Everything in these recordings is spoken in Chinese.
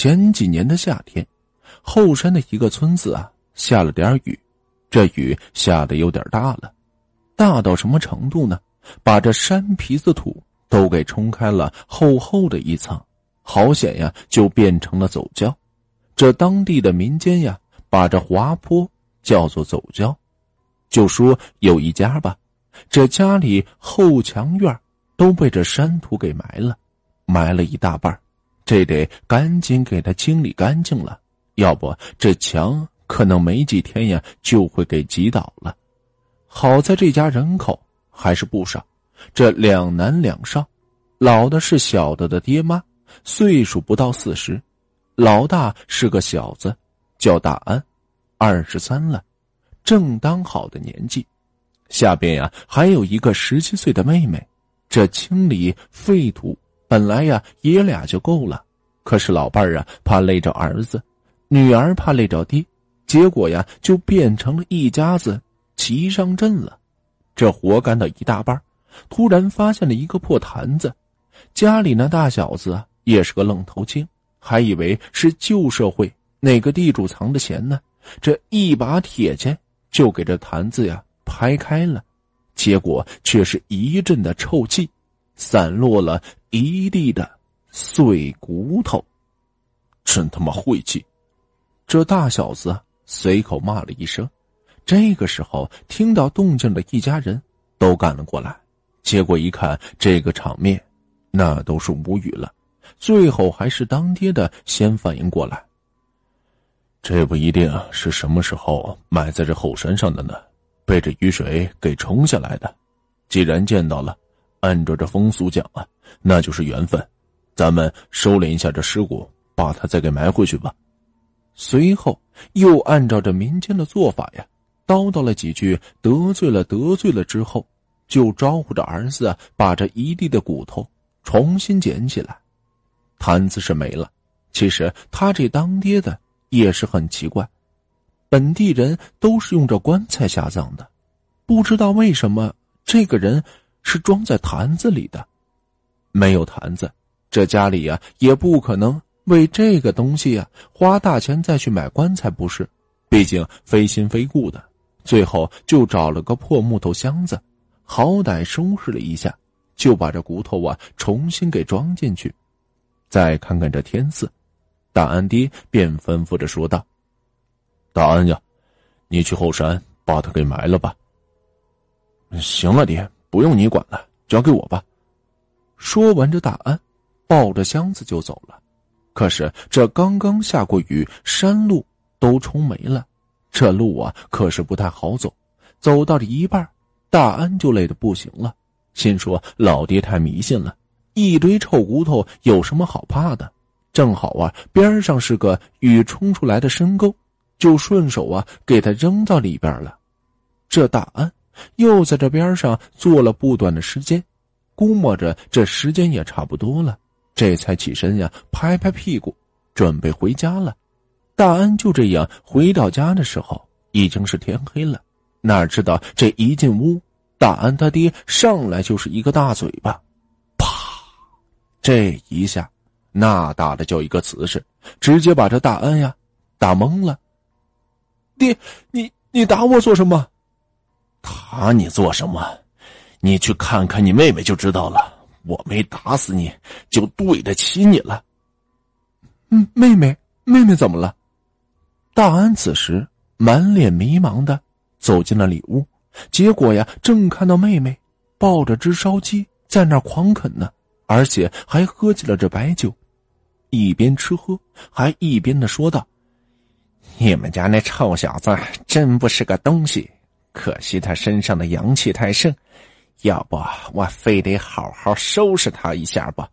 前几年的夏天，后山的一个村子啊，下了点雨，这雨下的有点大了，大到什么程度呢？把这山皮子土都给冲开了厚厚的一层，好险呀，就变成了走胶。这当地的民间呀，把这滑坡叫做走胶。就说有一家吧，这家里后墙院都被这山土给埋了，埋了一大半这得赶紧给他清理干净了，要不这墙可能没几天呀就会给挤倒了。好在这家人口还是不少，这两男两少，老的是小的的爹妈，岁数不到四十，老大是个小子，叫大安，二十三了。正当好的年纪，下边呀还有一个十七岁的妹妹。这清理废土本来呀爷俩就够了，可是老伴儿啊怕累着儿子，女儿怕累着爹，结果呀就变成了一家子齐上阵了。这活干到一大半，突然发现了一个破坛子，家里那大小子也是个愣头青，还以为是旧社会哪个地主藏的钱呢，这一把铁钳。就给这坛子呀拍开了，结果却是一阵的臭气，散落了一地的碎骨头，真他妈晦气！这大小子随口骂了一声。这个时候，听到动静的一家人都赶了过来，结果一看这个场面，那都是无语了。最后还是当爹的先反应过来。这不一定是什么时候埋在这后山上的呢？被这雨水给冲下来的。既然见到了，按照这风俗讲啊，那就是缘分。咱们收敛一下这尸骨，把它再给埋回去吧。随后又按照这民间的做法呀，叨叨了几句，得罪了得罪了之后，就招呼着儿子把这一地的骨头重新捡起来。坛子是没了，其实他这当爹的。也是很奇怪，本地人都是用这棺材下葬的，不知道为什么这个人是装在坛子里的。没有坛子，这家里呀也不可能为这个东西呀花大钱再去买棺材，不是？毕竟非亲非故的，最后就找了个破木头箱子，好歹收拾了一下，就把这骨头啊重新给装进去。再看看这天色。大安爹便吩咐着说道：“大安呀，你去后山把他给埋了吧。”“行了，爹，不用你管了，交给我吧。”说完，这大安抱着箱子就走了。可是这刚刚下过雨，山路都冲没了，这路啊可是不太好走。走到了一半，大安就累得不行了，心说：“老爹太迷信了，一堆臭骨头有什么好怕的？”正好啊，边上是个雨冲出来的深沟，就顺手啊给他扔到里边了。这大安又在这边上坐了不短的时间，估摸着这时间也差不多了，这才起身呀，拍拍屁股，准备回家了。大安就这样回到家的时候，已经是天黑了。哪知道这一进屋，大安他爹上来就是一个大嘴巴，啪！这一下。那大的叫一个瓷实，直接把这大安呀打懵了。爹，你你打我做什么？打你做什么？你去看看你妹妹就知道了。我没打死你就对得起你了。嗯，妹妹，妹妹怎么了？大安此时满脸迷茫的走进了里屋，结果呀，正看到妹妹抱着只烧鸡在那狂啃呢，而且还喝起了这白酒。一边吃喝，还一边的说道：“你们家那臭小子真不是个东西，可惜他身上的阳气太盛，要不我非得好好收拾他一下吧。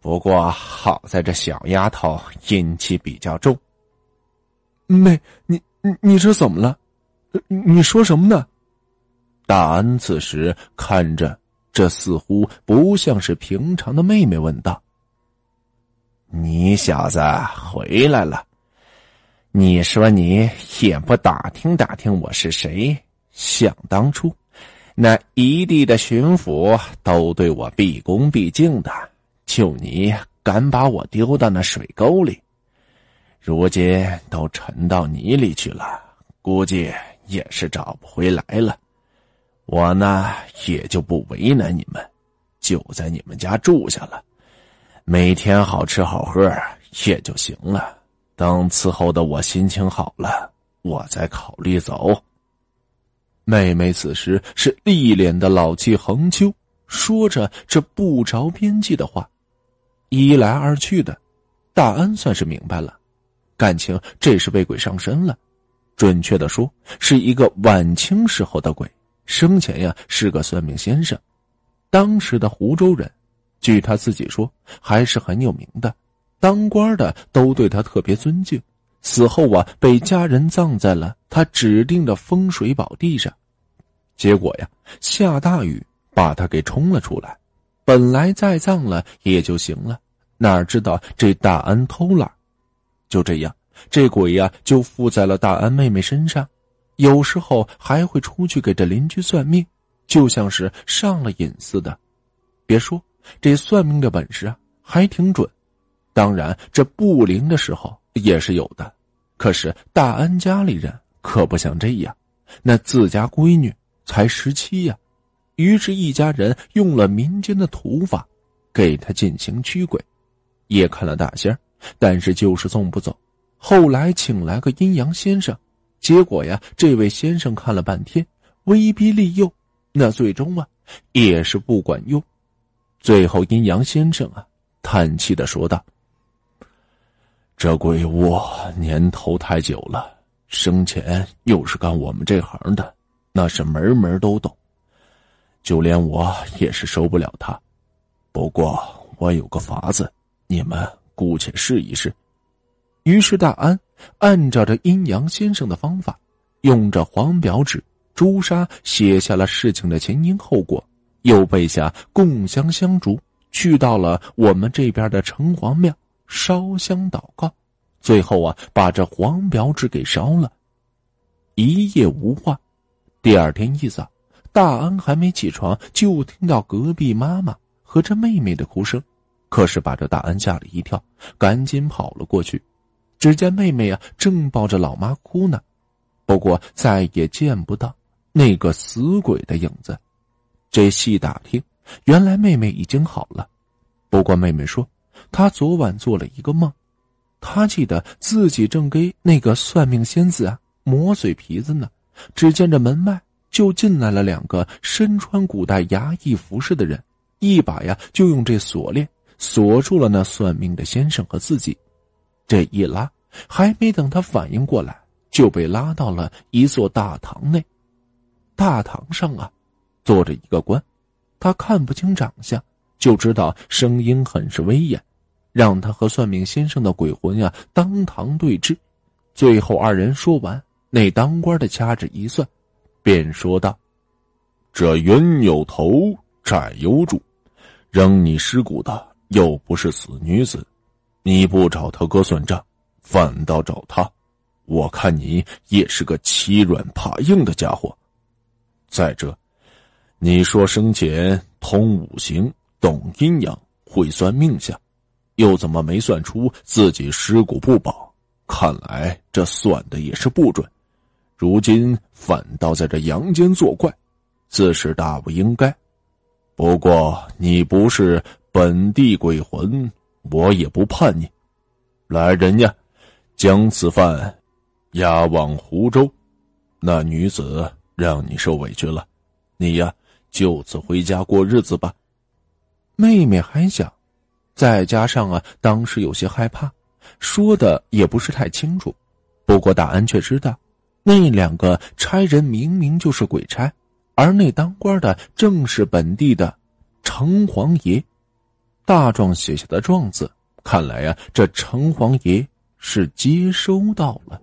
不过好在这小丫头阴气比较重。”妹，你你你这怎么了？你说什么呢？大安此时看着这似乎不像是平常的妹妹，问道。你小子回来了，你说你也不打听打听我是谁？想当初，那一地的巡抚都对我毕恭毕敬的，就你敢把我丢到那水沟里，如今都沉到泥里去了，估计也是找不回来了。我呢，也就不为难你们，就在你们家住下了，每天好吃好喝也就行了。等伺候的我心情好了，我再考虑走。妹妹此时是一脸的老气横秋，说着这不着边际的话，一来二去的，大安算是明白了，感情这是被鬼上身了，准确的说，是一个晚清时候的鬼，生前呀是个算命先生，当时的湖州人，据他自己说还是很有名的。当官的都对他特别尊敬，死后啊被家人葬在了他指定的风水宝地上，结果呀下大雨把他给冲了出来，本来再葬了也就行了，哪知道这大安偷懒，就这样这鬼呀就附在了大安妹妹身上，有时候还会出去给这邻居算命，就像是上了瘾似的。别说这算命的本事啊还挺准。当然，这不灵的时候也是有的，可是大安家里人可不想这样，那自家闺女才十七呀，于是，一家人用了民间的土法，给他进行驱鬼，也看了大仙但是就是送不走。后来请来个阴阳先生，结果呀，这位先生看了半天，威逼利诱，那最终啊，也是不管用。最后，阴阳先生啊，叹气的说道。这鬼屋年头太久了，生前又是干我们这行的，那是门门都懂。就连我也是收不了他。不过我有个法子，你们姑且试一试。于是大安按照着阴阳先生的方法，用着黄表纸、朱砂写下了事情的前因后果，又备下供香香烛，去到了我们这边的城隍庙。烧香祷告，最后啊，把这黄表纸给烧了。一夜无话。第二天一早，大安还没起床，就听到隔壁妈妈和这妹妹的哭声，可是把这大安吓了一跳，赶紧跑了过去。只见妹妹啊，正抱着老妈哭呢，不过再也见不到那个死鬼的影子。这细打听，原来妹妹已经好了。不过妹妹说。他昨晚做了一个梦，他记得自己正给那个算命仙子啊磨嘴皮子呢。只见这门外就进来了两个身穿古代衙役服饰的人，一把呀就用这锁链锁住了那算命的先生和自己。这一拉，还没等他反应过来，就被拉到了一座大堂内。大堂上啊，坐着一个官，他看不清长相。就知道声音很是威严，让他和算命先生的鬼魂呀当堂对峙。最后二人说完，那当官的掐指一算，便说道：“这冤有头，债有主，扔你尸骨的又不是死女子，你不找他哥算账，反倒找他，我看你也是个欺软怕硬的家伙。再者，你说生前通五行。”懂阴阳，会算命相，又怎么没算出自己尸骨不保？看来这算的也是不准。如今反倒在这阳间作怪，自是大不应该。不过你不是本地鬼魂，我也不判你。来人呀，将此犯押往湖州。那女子让你受委屈了，你呀就此回家过日子吧。妹妹还想，再加上啊，当时有些害怕，说的也不是太清楚。不过大安却知道，那两个差人明明就是鬼差，而那当官的正是本地的城隍爷。大壮写下的状字，看来呀，这城隍爷是接收到了。